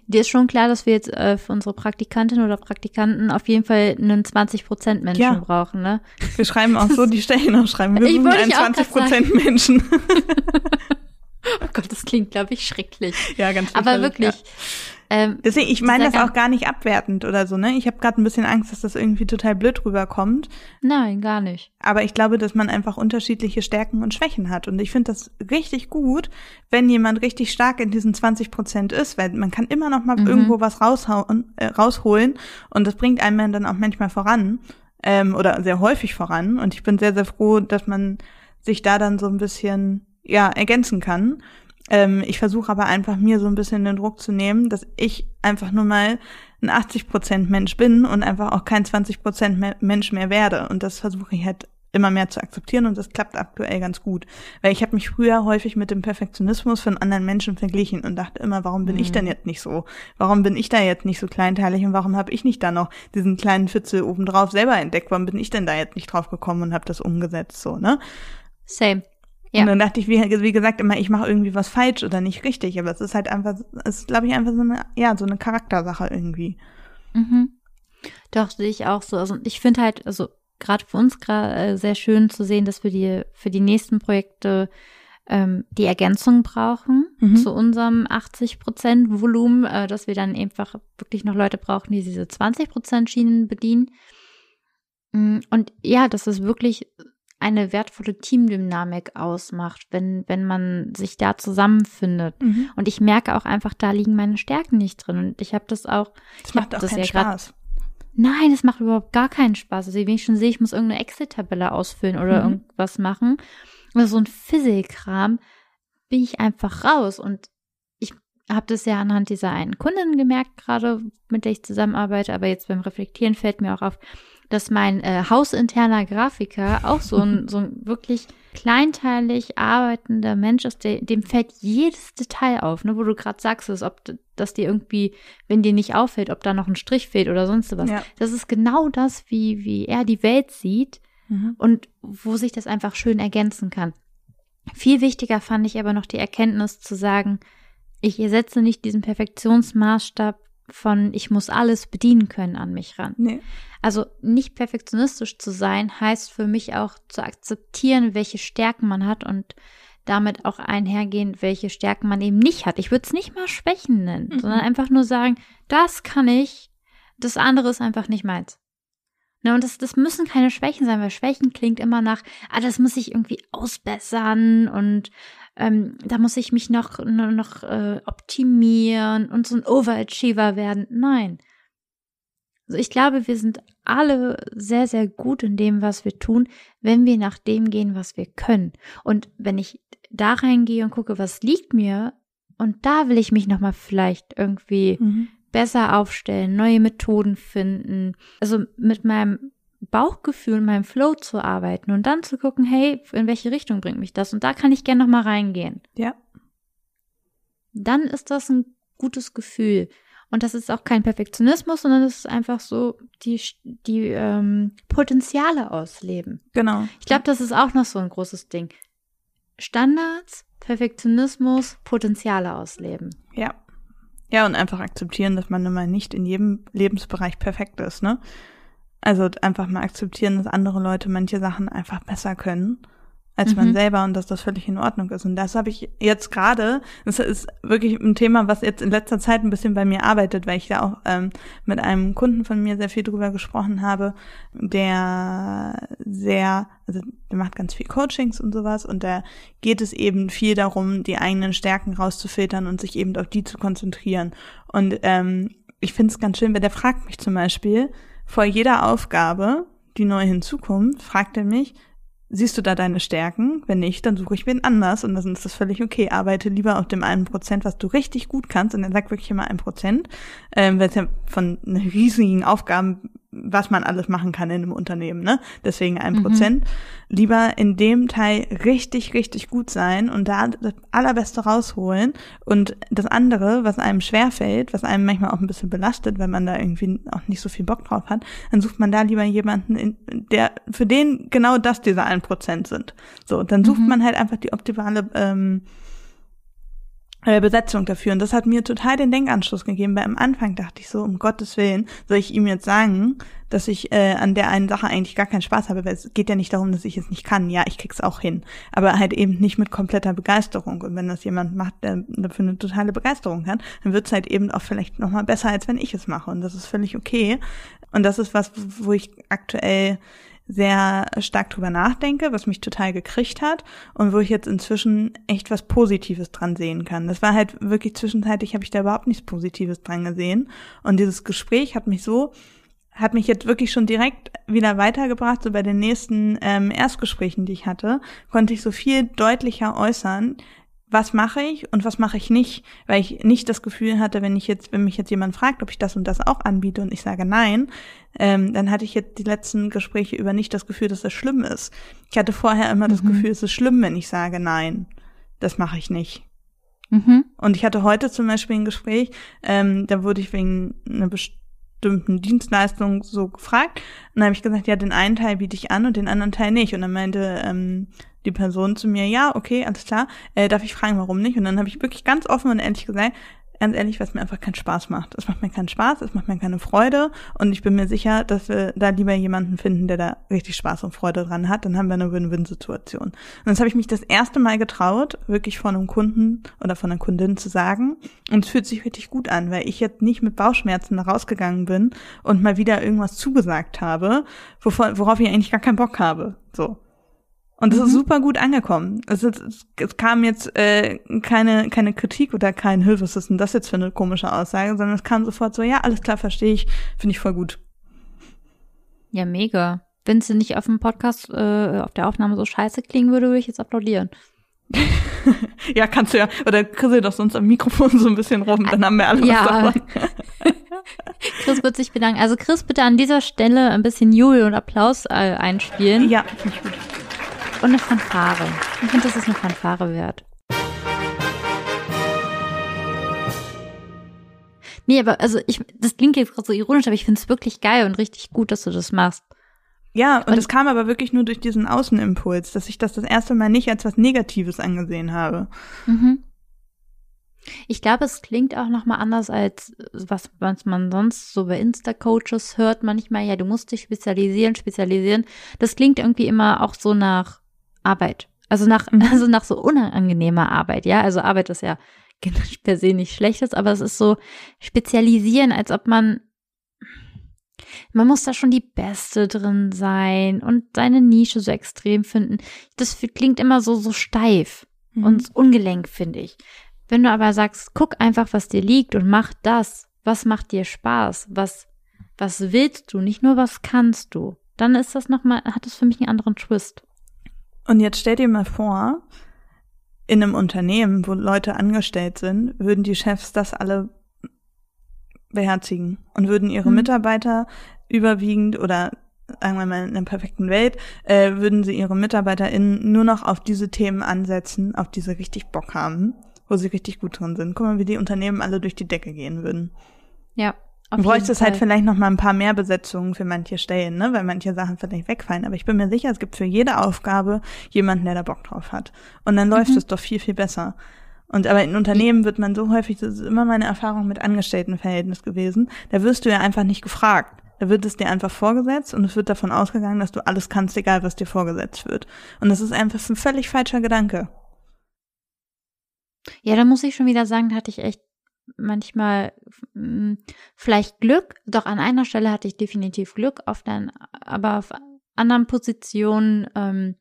Dir ist schon klar, dass wir jetzt äh, für unsere Praktikantin oder Praktikanten auf jeden Fall einen 20% Menschen ja. brauchen, ne? Wir schreiben auch so die Stellenausschreibung. [LAUGHS] Wir suchen einen 20% Menschen. [LAUGHS] [LAUGHS] Oh Gott, das klingt, glaube ich, schrecklich. Ja, ganz Aber wirklich. Ja. Ähm, Deswegen, ich meine das auch gar nicht abwertend oder so, ne? Ich habe gerade ein bisschen Angst, dass das irgendwie total blöd rüberkommt. Nein, gar nicht. Aber ich glaube, dass man einfach unterschiedliche Stärken und Schwächen hat. Und ich finde das richtig gut, wenn jemand richtig stark in diesen 20 Prozent ist, weil man kann immer noch mal mhm. irgendwo was raushauen, äh, rausholen und das bringt einem dann auch manchmal voran ähm, oder sehr häufig voran. Und ich bin sehr, sehr froh, dass man sich da dann so ein bisschen ja ergänzen kann. Ähm, ich versuche aber einfach mir so ein bisschen den Druck zu nehmen, dass ich einfach nur mal ein 80% Mensch bin und einfach auch kein 20% Mensch mehr werde. Und das versuche ich halt immer mehr zu akzeptieren und das klappt aktuell ganz gut. Weil ich habe mich früher häufig mit dem Perfektionismus von anderen Menschen verglichen und dachte immer, warum bin mhm. ich denn jetzt nicht so? Warum bin ich da jetzt nicht so kleinteilig und warum habe ich nicht da noch diesen kleinen Fitzel obendrauf selber entdeckt? Warum bin ich denn da jetzt nicht drauf gekommen und habe das umgesetzt so, ne? Same. Ja. Und dann dachte ich, wie, wie gesagt, immer, ich mache irgendwie was falsch oder nicht richtig. Aber es ist halt einfach, es ist, glaube ich, einfach so eine, ja, so eine Charaktersache irgendwie. Mhm. Doch, sehe ich auch so. Also ich finde halt, also gerade für uns gerade äh, sehr schön zu sehen, dass wir die für die nächsten Projekte ähm, die Ergänzung brauchen mhm. zu unserem 80 Prozent Volumen, äh, dass wir dann einfach wirklich noch Leute brauchen, die diese 20 Prozent Schienen bedienen. Mm, und ja, dass es wirklich eine wertvolle Teamdynamik ausmacht, wenn, wenn man sich da zusammenfindet. Mhm. Und ich merke auch einfach, da liegen meine Stärken nicht drin. Und ich habe das auch. Das macht auch das keinen ja Spaß. Nein, es macht überhaupt gar keinen Spaß. Also wenn ich schon sehe, ich muss irgendeine Excel-Tabelle ausfüllen oder mhm. irgendwas machen, oder so ein Physikkram, bin ich einfach raus. Und ich, habe das ja anhand dieser einen Kundin gemerkt, gerade mit der ich zusammenarbeite, aber jetzt beim Reflektieren fällt mir auch auf, dass mein äh, hausinterner Grafiker auch so ein, [LAUGHS] so ein wirklich kleinteilig arbeitender Mensch ist, der, dem fällt jedes Detail auf, ne, wo du gerade sagst, dass, ob, dass dir irgendwie, wenn dir nicht auffällt, ob da noch ein Strich fehlt oder sonst was. Ja. Das ist genau das, wie, wie er die Welt sieht Mhm. und wo sich das einfach schön ergänzen kann. Viel wichtiger fand ich aber noch die Erkenntnis zu sagen, ich setze nicht diesen Perfektionsmaßstab von ich muss alles bedienen können an mich ran. Nee. Also nicht perfektionistisch zu sein, heißt für mich auch zu akzeptieren, welche Stärken man hat und damit auch einhergehen, welche Stärken man eben nicht hat. Ich würde es nicht mal Schwächen nennen, Mhm. sondern einfach nur sagen, das kann ich, das andere ist einfach nicht meins. Ne, und das, das müssen keine Schwächen sein, weil Schwächen klingt immer nach, ah, das muss ich irgendwie ausbessern und ähm, da muss ich mich noch, noch, äh, optimieren und so ein Overachiever werden. Nein. Also ich glaube, wir sind alle sehr, sehr gut in dem, was wir tun, wenn wir nach dem gehen, was wir können. Und wenn ich da reingehe und gucke, was liegt mir, und da will ich mich nochmal vielleicht irgendwie Mhm. besser aufstellen, neue Methoden finden, also mit meinem Bauchgefühl, meinem Flow zu arbeiten und dann zu gucken, hey, in welche Richtung bringt mich das? Und da kann ich gerne nochmal reingehen. Ja. Dann ist das ein gutes Gefühl. Und das ist auch kein Perfektionismus, sondern es ist einfach so die, die ähm, Potenziale ausleben. Genau. Ich glaube, das ist auch noch so ein großes Ding. Standards, Perfektionismus, Potenziale ausleben. Ja. Ja, und einfach akzeptieren, dass man nun mal nicht in jedem Lebensbereich perfekt ist, ne? Also einfach mal akzeptieren, dass andere Leute manche Sachen einfach besser können als man Mhm. selber und dass das völlig in Ordnung ist. Und das habe ich jetzt gerade, das ist wirklich ein Thema, was jetzt in letzter Zeit ein bisschen bei mir arbeitet, weil ich da auch ähm, mit einem Kunden von mir sehr viel drüber gesprochen habe, der sehr, also der macht ganz viel Coachings und sowas und da geht es eben viel darum, die eigenen Stärken rauszufiltern und sich eben auf die zu konzentrieren. Und ähm, ich finde es ganz schön, weil der fragt mich zum Beispiel vor jeder Aufgabe, die neu hinzukommt, fragt er mich, siehst du da deine Stärken? Wenn nicht, dann suche ich wen anders und dann ist das völlig okay. Arbeite lieber auf dem einen Prozent, was du richtig gut kannst. Und er sagt wirklich immer ein Prozent, ähm, weil es ja von riesigen Aufgaben, was man alles machen kann in einem Unternehmen, ne? Deswegen ein Mhm. Prozent. Lieber in dem Teil richtig, richtig gut sein und da das Allerbeste rausholen und das andere, was einem schwerfällt, was einem manchmal auch ein bisschen belastet, wenn man da irgendwie auch nicht so viel Bock drauf hat, dann sucht man da lieber jemanden, in, der für den genau das diese ein Prozent sind. So, dann sucht Mhm. man halt einfach die optimale ähm, äh, Besetzung dafür. Und das hat mir total den Denkanschluss gegeben, weil am Anfang dachte ich so, um Gottes Willen, soll ich ihm jetzt sagen, dass ich äh, an der einen Sache eigentlich gar keinen Spaß habe, weil es geht ja nicht darum, dass ich es nicht kann. Ja, ich krieg's auch hin. Aber halt eben nicht mit kompletter Begeisterung. Und wenn das jemand macht, der dafür eine totale Begeisterung hat, dann wird's halt eben auch vielleicht nochmal besser, als wenn ich es mache. Und das ist völlig okay. Und das ist was, wo ich aktuell sehr stark drüber nachdenke, was mich total gekriegt hat und wo ich jetzt inzwischen echt was Positives dran sehen kann. Das war halt wirklich zwischenzeitlich, habe ich da überhaupt nichts Positives dran gesehen. Und dieses Gespräch hat mich so, hat mich jetzt wirklich schon direkt wieder weitergebracht. So bei den nächsten ähm, Erstgesprächen, die ich hatte, konnte ich so viel deutlicher äußern, was mache ich und was mache ich nicht, weil ich nicht das Gefühl hatte, wenn ich jetzt, wenn mich jetzt jemand fragt, ob ich das und das auch anbiete und ich sage nein, ähm, dann hatte ich jetzt die letzten Gespräche über nicht das Gefühl, dass das schlimm ist. Ich hatte vorher immer das Mhm. Gefühl, es ist schlimm, wenn ich sage nein, das mache ich nicht. Mhm. Und ich hatte heute zum Beispiel ein Gespräch, ähm, da wurde ich wegen einer bestimmten Dienstleistung so gefragt. Und dann habe ich gesagt, ja, den einen Teil biete ich an und den anderen Teil nicht. Und dann meinte ähm, die Person zu mir, ja, okay, alles klar, äh, darf ich fragen, warum nicht? Und dann habe ich wirklich ganz offen und ehrlich gesagt, ganz ehrlich, was mir einfach keinen Spaß macht. Es macht mir keinen Spaß, es macht mir keine Freude und ich bin mir sicher, dass wir da lieber jemanden finden, der da richtig Spaß und Freude dran hat. Dann haben wir eine Win-Win-Situation. Und das habe ich mich das erste Mal getraut, wirklich von einem Kunden oder von einer Kundin zu sagen. Und es fühlt sich richtig gut an, weil ich jetzt nicht mit Bauchschmerzen da rausgegangen bin und mal wieder irgendwas zugesagt habe, worauf ich eigentlich gar keinen Bock habe. So. Und es Mhm. ist super gut angekommen. Es, es, es kam jetzt äh, keine, keine Kritik oder kein Hilfe, was ist denn das jetzt für eine komische Aussage, sondern es kam sofort so, ja, alles klar, verstehe ich, finde ich voll gut. Ja, mega. Wenn sie nicht auf dem Podcast, äh, auf der Aufnahme so scheiße klingen würde, würde ich jetzt applaudieren. [LAUGHS] ja, kannst du ja. Oder kriegst doch sonst am Mikrofon so ein bisschen rum, dann haben wir alle ja. was davon. [LAUGHS] [LAUGHS] Chris wird sich bedanken. Also Chris, bitte an dieser Stelle ein bisschen Jubel und Applaus äh, einspielen. Ja, finde ich gut. Und eine Fanfare. Ich finde, das ist eine Fanfare wert. Nee, aber also ich, das klingt jetzt gerade so ironisch, aber ich finde es wirklich geil und richtig gut, dass du das machst. Ja, und es kam aber wirklich nur durch diesen Außenimpuls, dass ich das das erste Mal nicht als was Negatives angesehen habe. Mhm. Ich glaube, es klingt auch noch mal anders als was, was man sonst so bei Insta-Coaches hört manchmal. Ja, du musst dich spezialisieren, spezialisieren. Das klingt irgendwie immer auch so nach Arbeit. Also nach, Mhm. also nach so unangenehmer Arbeit, ja. Also Arbeit ist ja [LAUGHS] per se nicht schlechtes, aber es ist so spezialisieren, als ob man man muss da schon die Beste drin sein und seine Nische so extrem finden. Das klingt immer so, so steif Mhm. und ungelenk, finde ich. Wenn du aber sagst, guck einfach, was dir liegt und mach das, was macht dir Spaß, was, was willst du, nicht nur was kannst du, dann ist das nochmal, hat das für mich einen anderen Twist. Und jetzt stell dir mal vor, in einem Unternehmen, wo Leute angestellt sind, würden die Chefs das alle beherzigen und würden ihre Mhm. Mitarbeiter überwiegend oder sagen wir mal in einer perfekten Welt, äh, würden sie ihre MitarbeiterInnen nur noch auf diese Themen ansetzen, auf die sie richtig Bock haben, wo sie richtig gut drin sind. Guck mal, wie die Unternehmen alle durch die Decke gehen würden. Ja. Du bräuchtest halt vielleicht noch mal ein paar mehr Besetzungen für manche Stellen, ne? weil manche Sachen vielleicht wegfallen. Aber ich bin mir sicher, es gibt für jede Aufgabe jemanden, der da Bock drauf hat. Und dann läuft Mhm. es doch viel, viel besser. Und aber in Unternehmen wird man so häufig, das ist immer meine Erfahrung mit Angestelltenverhältnis gewesen, da wirst du ja einfach nicht gefragt. Da wird es dir einfach vorgesetzt und es wird davon ausgegangen, dass du alles kannst, egal was dir vorgesetzt wird. Und das ist einfach ein völlig falscher Gedanke. Ja, da muss ich schon wieder sagen, da hatte ich echt manchmal mh, vielleicht Glück. Doch an einer Stelle hatte ich definitiv Glück, auf den, aber auf anderen Positionen ähm,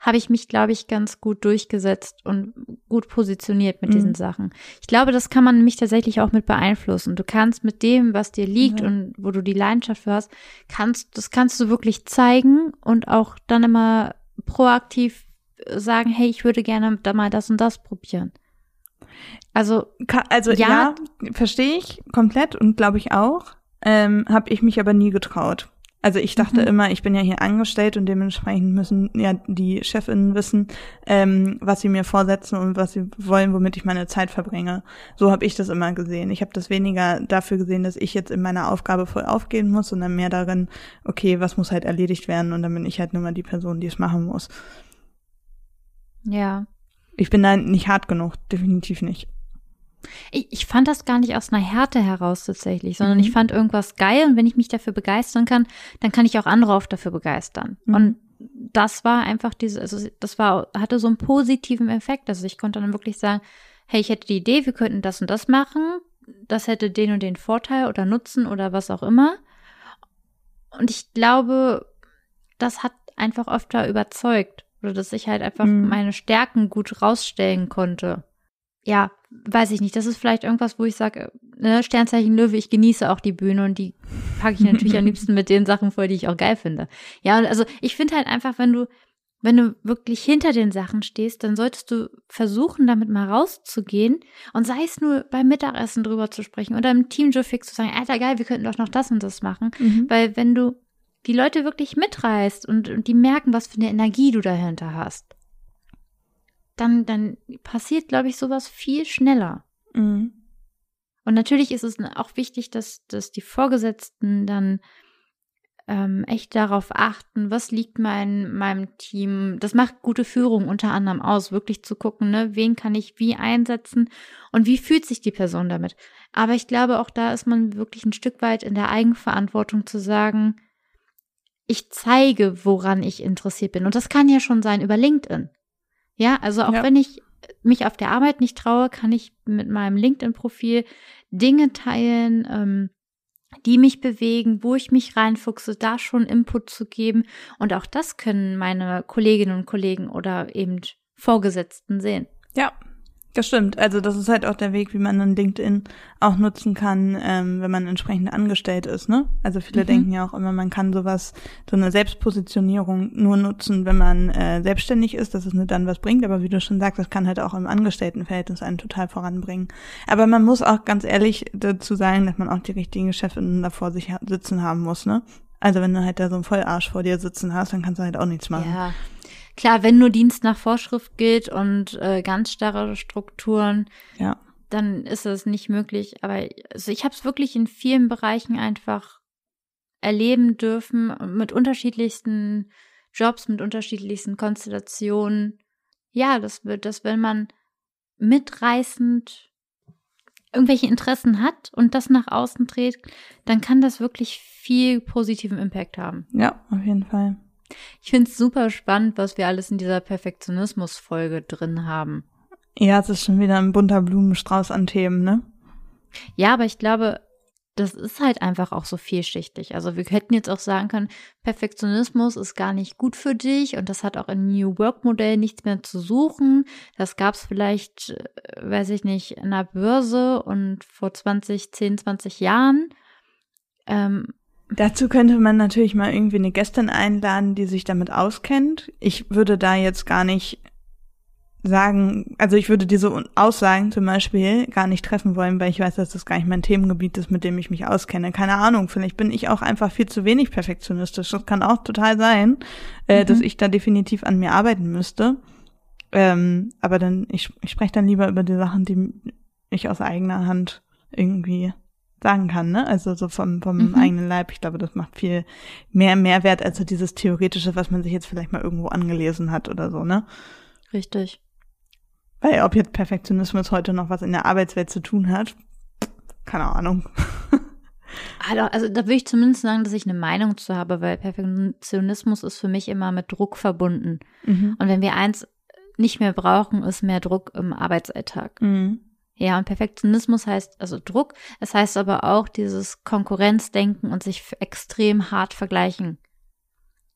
habe ich mich, glaube ich, ganz gut durchgesetzt und gut positioniert mit Mhm. diesen Sachen. Ich glaube, das kann man nämlich tatsächlich auch mit beeinflussen. Du kannst mit dem, was dir liegt Ja. und wo du die Leidenschaft für hast, kannst, das kannst du wirklich zeigen und auch dann immer proaktiv sagen, hey, ich würde gerne da mal das und das probieren. Also, also Ja. ja, verstehe ich komplett und glaube ich auch. Ähm, habe ich mich aber nie getraut. Also ich dachte Mhm. immer, ich bin ja hier angestellt und dementsprechend müssen ja die Chefinnen wissen, ähm, was sie mir vorsetzen und was sie wollen, womit ich meine Zeit verbringe. So habe ich das immer gesehen. Ich habe das weniger dafür gesehen, dass ich jetzt in meiner Aufgabe voll aufgehen muss, sondern mehr darin, okay, was muss halt erledigt werden und dann bin ich halt nur mal die Person, die es machen muss. ja. Ich bin da nicht hart genug, definitiv nicht. Ich, ich fand das gar nicht aus einer Härte heraus tatsächlich, sondern Mhm. ich fand irgendwas geil und wenn ich mich dafür begeistern kann, dann kann ich auch andere oft dafür begeistern. Mhm. Und das war einfach diese, also das war, hatte so einen positiven Effekt. Also ich konnte dann wirklich sagen, hey, ich hätte die Idee, wir könnten das und das machen, das hätte den und den Vorteil oder Nutzen oder was auch immer. Und ich glaube, das hat einfach öfter überzeugt. Oder dass ich halt einfach Mhm. meine Stärken gut rausstellen konnte. Ja, weiß ich nicht. Das ist vielleicht irgendwas, wo ich sage, ne, Sternzeichen Löwe, ich genieße auch die Bühne und die packe ich natürlich am [LAUGHS] liebsten mit den Sachen voll, die ich auch geil finde. Ja, und also ich finde halt einfach, wenn du, wenn du wirklich hinter den Sachen stehst, dann solltest du versuchen, damit mal rauszugehen und sei es nur beim Mittagessen drüber zu sprechen oder im Team Joe Fix zu sagen, Alter, geil, wir könnten doch noch das und das machen. Weil wenn du die Leute wirklich mitreißt und, und die merken, was für eine Energie du dahinter hast, dann, dann passiert, glaube ich, sowas viel schneller. Mhm. Und natürlich ist es auch wichtig, dass, dass die Vorgesetzten dann ähm, echt darauf achten, was liegt mein, meinem Team. Das macht gute Führung unter anderem aus, wirklich zu gucken, ne, wen kann ich wie einsetzen und wie fühlt sich die Person damit. Aber ich glaube, auch da ist man wirklich ein Stück weit in der Eigenverantwortung zu sagen, ich zeige, woran ich interessiert bin. Und das kann ja schon sein über LinkedIn. Ja, also auch Ja. wenn ich mich auf der Arbeit nicht traue, kann ich mit meinem LinkedIn-Profil Dinge teilen, ähm, die mich bewegen, wo ich mich reinfuchse, da schon Input zu geben. Und auch das können meine Kolleginnen und Kollegen oder eben Vorgesetzten sehen. Ja, Das stimmt. Also das ist halt auch der Weg, wie man dann LinkedIn auch nutzen kann, ähm, wenn man entsprechend angestellt ist. Ne? Also viele mhm. denken ja auch immer, man kann sowas, so eine Selbstpositionierung nur nutzen, wenn man äh, selbstständig ist, dass es nur dann was bringt. Aber wie du schon sagst, das kann halt auch im Angestelltenverhältnis einen total voranbringen. Aber man muss auch ganz ehrlich dazu sagen, dass man auch die richtigen Chefinnen da vor sich sitzen haben muss. Ne? Also wenn du halt da so einen Vollarsch vor dir sitzen hast, dann kannst du halt auch nichts machen. Ja. Klar, wenn nur Dienst nach Vorschrift gilt und äh, ganz starre Strukturen, ja. dann ist das nicht möglich. Aber also ich habe es wirklich in vielen Bereichen einfach erleben dürfen, mit unterschiedlichsten Jobs, mit unterschiedlichsten Konstellationen. Ja, das wird, dass wenn man mitreißend irgendwelche Interessen hat und das nach außen dreht, dann kann das wirklich viel positiven Impact haben. Ja, auf jeden Fall. Ich finde es super spannend, was wir alles in dieser Perfektionismus-Folge drin haben. Ja, es ist schon wieder ein bunter Blumenstrauß an Themen, ne? Ja, aber ich glaube, das ist halt einfach auch so vielschichtig. Also wir hätten jetzt auch sagen können, Perfektionismus ist gar nicht gut für dich und das hat auch im New Work Modell nichts mehr zu suchen. Das gab es vielleicht, äh, weiß ich nicht, in der Börse und vor 20, 10, 20 Jahren. Ähm, Dazu könnte man natürlich mal irgendwie eine Gästin einladen, die sich damit auskennt. Ich würde da jetzt gar nicht sagen, also ich würde diese Aussagen zum Beispiel gar nicht treffen wollen, weil ich weiß, dass das gar nicht mein Themengebiet ist, mit dem ich mich auskenne. Keine Ahnung, vielleicht bin ich auch einfach viel zu wenig perfektionistisch. Das kann auch total sein, äh, mhm. dass ich da definitiv an mir arbeiten müsste. Ähm, aber dann, ich, ich spreche dann lieber über die Sachen, die ich aus eigener Hand irgendwie sagen kann, ne? Also so vom, vom mhm. eigenen Leib. Ich glaube, das macht viel mehr Mehrwert als so dieses Theoretische, was man sich jetzt vielleicht mal irgendwo angelesen hat oder so, ne? Richtig. Weil ob jetzt Perfektionismus heute noch was in der Arbeitswelt zu tun hat, keine Ahnung. [LAUGHS] Also, da würde ich zumindest sagen, dass ich eine Meinung zu habe, weil Perfektionismus ist für mich immer mit Druck verbunden. Mhm. Und wenn wir eins nicht mehr brauchen, ist mehr Druck im Arbeitsalltag. Mhm. Ja, und Perfektionismus heißt also Druck. Es heißt aber auch dieses Konkurrenzdenken und sich extrem hart vergleichen.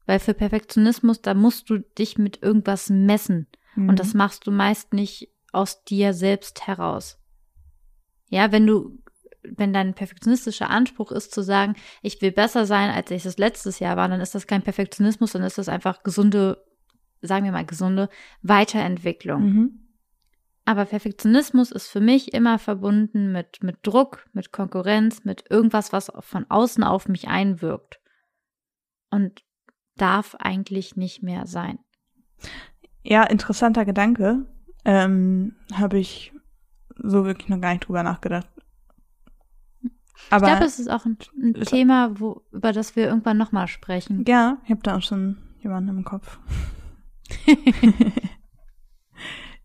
Weil für Perfektionismus, da musst du dich mit irgendwas messen. Mhm. Und das machst du meist nicht aus dir selbst heraus. Ja, wenn du, wenn dein perfektionistischer Anspruch ist zu sagen, ich will besser sein, als ich das letztes Jahr war, dann ist das kein Perfektionismus, dann ist das einfach gesunde, sagen wir mal gesunde Weiterentwicklung. Mhm. Aber Perfektionismus ist für mich immer verbunden mit, mit Druck, mit Konkurrenz, mit irgendwas, was von außen auf mich einwirkt. Und darf eigentlich nicht mehr sein. Ja, interessanter Gedanke. Ähm, Habe ich so wirklich noch gar nicht drüber nachgedacht. Aber ich glaube, es ist auch ein, ein Thema, wo, über das wir irgendwann nochmal sprechen. Ja, ich habe da auch schon jemanden im Kopf. [LAUGHS]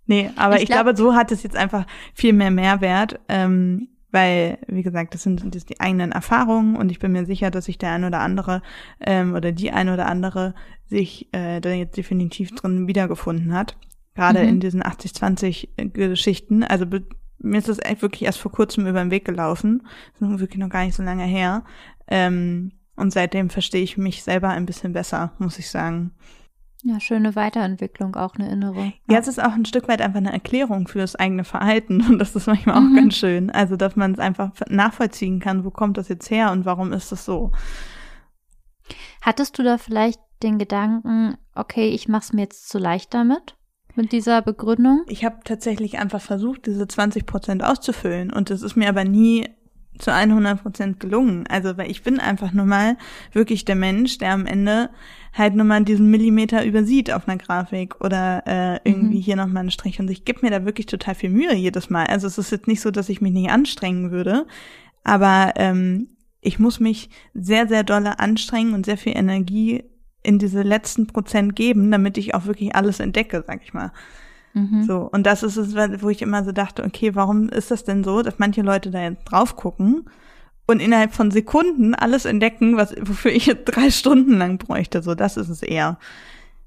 Nee, aber ich, ich glaub, glaube, so hat es jetzt einfach viel mehr Mehrwert, ähm, weil, wie gesagt, das sind, das die eigenen Erfahrungen und ich bin mir sicher, dass sich der ein oder andere ähm, oder die ein oder andere sich äh, da jetzt definitiv drin wiedergefunden hat. Gerade mhm. in diesen 80-20-Geschichten. Also mir ist das echt wirklich erst vor kurzem über den Weg gelaufen. Das ist wirklich noch gar nicht so lange her. Ähm, und seitdem verstehe ich mich selber ein bisschen besser, muss ich sagen. Ja, schöne Weiterentwicklung, auch eine innere. Ja, es ist auch ein Stück weit einfach eine Erklärung für das eigene Verhalten [LAUGHS] und das ist manchmal auch mhm. ganz schön. Also, dass man es einfach nachvollziehen kann, wo kommt das jetzt her und warum ist das so. Hattest du da vielleicht den Gedanken, okay, ich mach's mir jetzt zu leicht damit? Mit dieser Begründung? Ich habe tatsächlich einfach versucht, diese 20 Prozent auszufüllen und es ist mir aber nie zu 100 Prozent gelungen. Also, weil ich bin einfach nur mal wirklich der Mensch, der am Ende halt nur mal diesen Millimeter übersieht auf einer Grafik oder äh, irgendwie mhm. hier nochmal einen Strich. Und ich gebe mir da wirklich total viel Mühe jedes Mal. Also es ist jetzt nicht so, dass ich mich nicht anstrengen würde, aber ähm, ich muss mich sehr, sehr dolle anstrengen und sehr viel Energie in diese letzten Prozent geben, damit ich auch wirklich alles entdecke, sag ich mal. Mhm. So, und das ist es, wo ich immer so dachte, okay, warum ist das denn so, dass manche Leute da jetzt drauf gucken und innerhalb von Sekunden alles entdecken, was, wofür ich jetzt drei Stunden lang bräuchte. So, das ist es eher.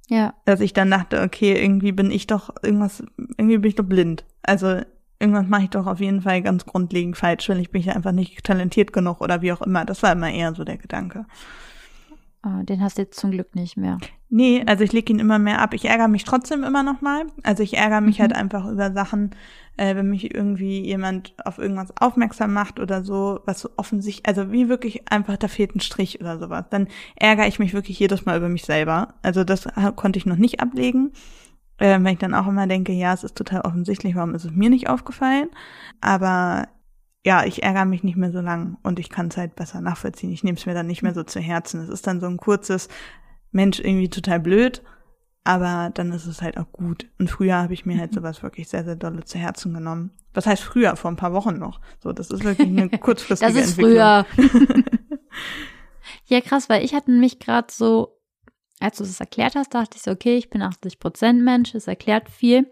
Ja. Dass ich dann dachte, okay, irgendwie bin ich doch irgendwas, irgendwie bin ich doch blind. Also irgendwas mache ich doch auf jeden Fall ganz grundlegend falsch, weil ich bin ja einfach nicht talentiert genug oder wie auch immer. Das war immer eher so der Gedanke. Oh, den hast du jetzt zum Glück nicht mehr. Nee, also ich lege ihn immer mehr ab. Ich ärgere mich trotzdem immer noch mal. Also ich ärgere mich Mhm. halt einfach über Sachen, äh, wenn mich irgendwie jemand auf irgendwas aufmerksam macht oder so, was so offensichtlich, also wie wirklich einfach, da fehlt ein Strich oder sowas. Dann ärgere ich mich wirklich jedes Mal über mich selber. Also das konnte ich noch nicht ablegen. Äh, wenn ich dann auch immer denke, ja, es ist total offensichtlich, warum ist es mir nicht aufgefallen? Aber ja, ich ärgere mich nicht mehr so lang und ich kann es halt besser nachvollziehen. Ich nehme es mir dann nicht mehr so zu Herzen. Es ist dann so ein kurzes, Mensch, irgendwie total blöd, aber dann ist es halt auch gut. Und früher habe ich mir halt sowas wirklich sehr, sehr dolle zu Herzen genommen. Was heißt früher? Vor ein paar Wochen noch. So, das ist wirklich eine [LAUGHS] kurzfristige Das ist Entwicklung. früher. [LAUGHS] ja, krass, weil ich hatte mich gerade so, als du es erklärt hast, dachte ich so, okay, ich bin 80% Mensch, es erklärt viel.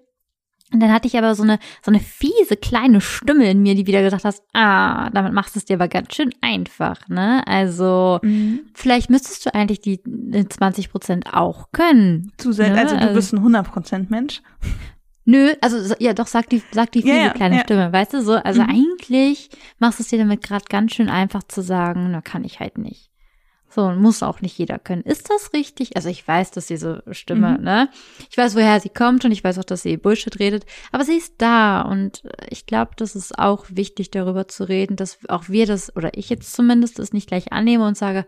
Und dann hatte ich aber so eine, so eine fiese kleine Stimme in mir, die wieder gesagt hat, ah, damit machst du es dir aber ganz schön einfach, ne? Also, Mhm. vielleicht müsstest du eigentlich die äh, 20% auch können. Zu sehr, Ne? also du Also- bist ein 100% Mensch. Nö, also so- ja, doch, sag die, sag die Ja, fiese ja, kleine ja. Stimme, weißt du so? Also Mhm. eigentlich machst du es dir damit gerade ganz schön einfach zu sagen, na kann ich halt nicht. So, muss auch nicht jeder können. Ist das richtig? Also ich weiß, dass diese Stimme, Mhm. ne? Ich weiß, woher sie kommt und ich weiß auch, dass sie Bullshit redet, aber sie ist da und äh, ich glaube, das ist auch wichtig, darüber zu reden, dass auch wir das, oder ich jetzt zumindest, das nicht gleich annehme und sage,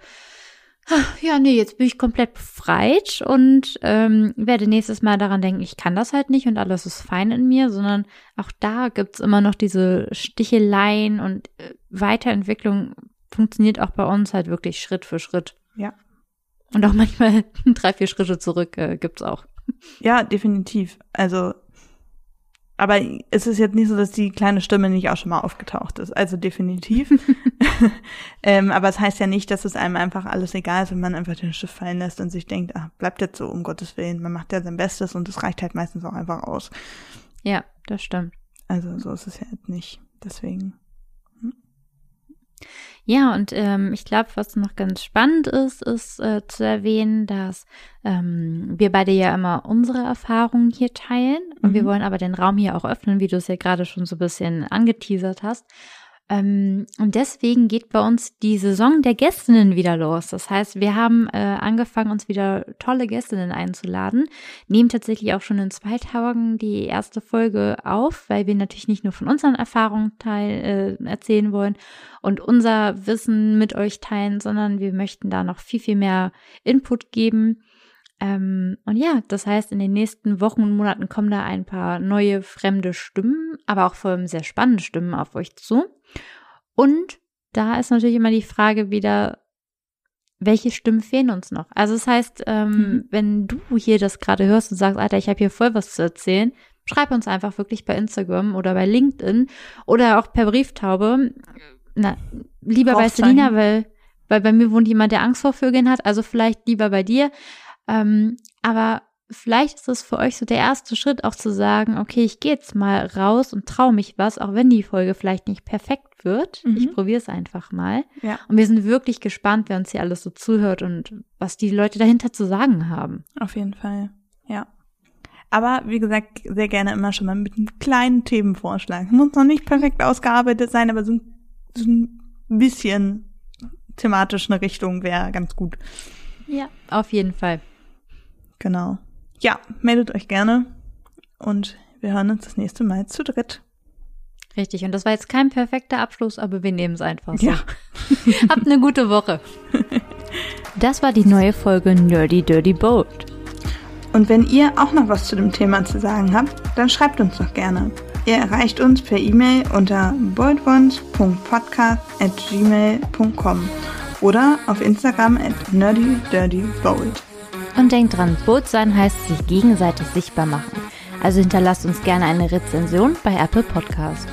"Ah, ja, nee, jetzt bin ich komplett befreit und ähm, werde nächstes Mal daran denken, ich kann das halt nicht und alles ist fein in mir, sondern auch da gibt's immer noch diese Sticheleien und äh, Weiterentwicklung funktioniert auch bei uns halt wirklich Schritt für Schritt. Ja. Und auch manchmal [LAUGHS] drei, vier Schritte zurück äh, gibt's auch. Ja, definitiv. Also, aber es ist jetzt nicht so, dass die kleine Stimme nicht auch schon mal aufgetaucht ist. Also definitiv. [LAUGHS] [LAUGHS] ähm, aber es heißt ja nicht, dass es einem einfach alles egal ist, wenn man einfach den Stift fallen lässt und sich denkt, ah, bleibt jetzt so, um Gottes Willen. Man macht ja sein Bestes und es reicht halt meistens auch einfach aus. Ja, das stimmt. Also so ist es ja jetzt nicht. Deswegen. Ja, und ähm, ich glaube, was noch ganz spannend ist, ist äh, zu erwähnen, dass ähm, wir beide ja immer unsere Erfahrungen hier teilen. Und wir Mhm. wollen aber den Raum hier auch öffnen, wie du es ja gerade schon so ein bisschen angeteasert hast. Ähm, und deswegen geht bei uns die Saison der Gästinnen wieder los. Das heißt, wir haben äh, angefangen, uns wieder tolle Gästinnen einzuladen, nehmen tatsächlich auch schon in zwei Tagen die erste Folge auf, weil wir natürlich nicht nur von unseren Erfahrungen teil, äh, erzählen wollen und unser Wissen mit euch teilen, sondern wir möchten da noch viel, viel mehr Input geben. Ähm, und ja, das heißt, in den nächsten Wochen und Monaten kommen da ein paar neue fremde Stimmen, aber auch vor allem sehr spannende Stimmen auf euch zu. Und da ist natürlich immer die Frage wieder, welche Stimmen fehlen uns noch? Also das heißt, ähm, Mhm. wenn du hier das gerade hörst und sagst, Alter, ich habe hier voll was zu erzählen, schreib uns einfach wirklich bei Instagram oder bei LinkedIn oder auch per Brieftaube. Na, lieber bei Rauchzeichen. Selina, weil, weil bei mir wohnt jemand, der Angst vor Vögeln hat, also vielleicht lieber bei dir. Ähm, aber vielleicht ist es für euch so der erste Schritt, auch zu sagen, okay, ich gehe jetzt mal raus und traue mich was, auch wenn die Folge vielleicht nicht perfekt wird. Mhm. Ich probiere es einfach mal. Ja. Und wir sind wirklich gespannt, wer uns hier alles so zuhört und was die Leute dahinter zu sagen haben. Auf jeden Fall. Ja. Aber wie gesagt, sehr gerne immer schon mal mit einem kleinen Themenvorschlag. Muss noch nicht perfekt ausgearbeitet sein, aber so ein, so ein bisschen thematisch eine Richtung wäre ganz gut. Ja, auf jeden Fall. Genau. Ja, meldet euch gerne und wir hören uns das nächste Mal zu dritt. Richtig. Und das war jetzt kein perfekter Abschluss, aber wir nehmen es einfach so. Ja. [LAUGHS] Habt eine gute Woche. Das war die neue Folge Nerdy Dirty Boat. Und wenn ihr auch noch was zu dem Thema zu sagen habt, dann schreibt uns doch gerne. Ihr erreicht uns per E-Mail unter boldones.podcast@gmail.com oder auf Instagram at nerdydirtybold. Und denkt dran, Boot sein heißt sich gegenseitig sichtbar machen. Also hinterlasst uns gerne eine Rezension bei Apple Podcast.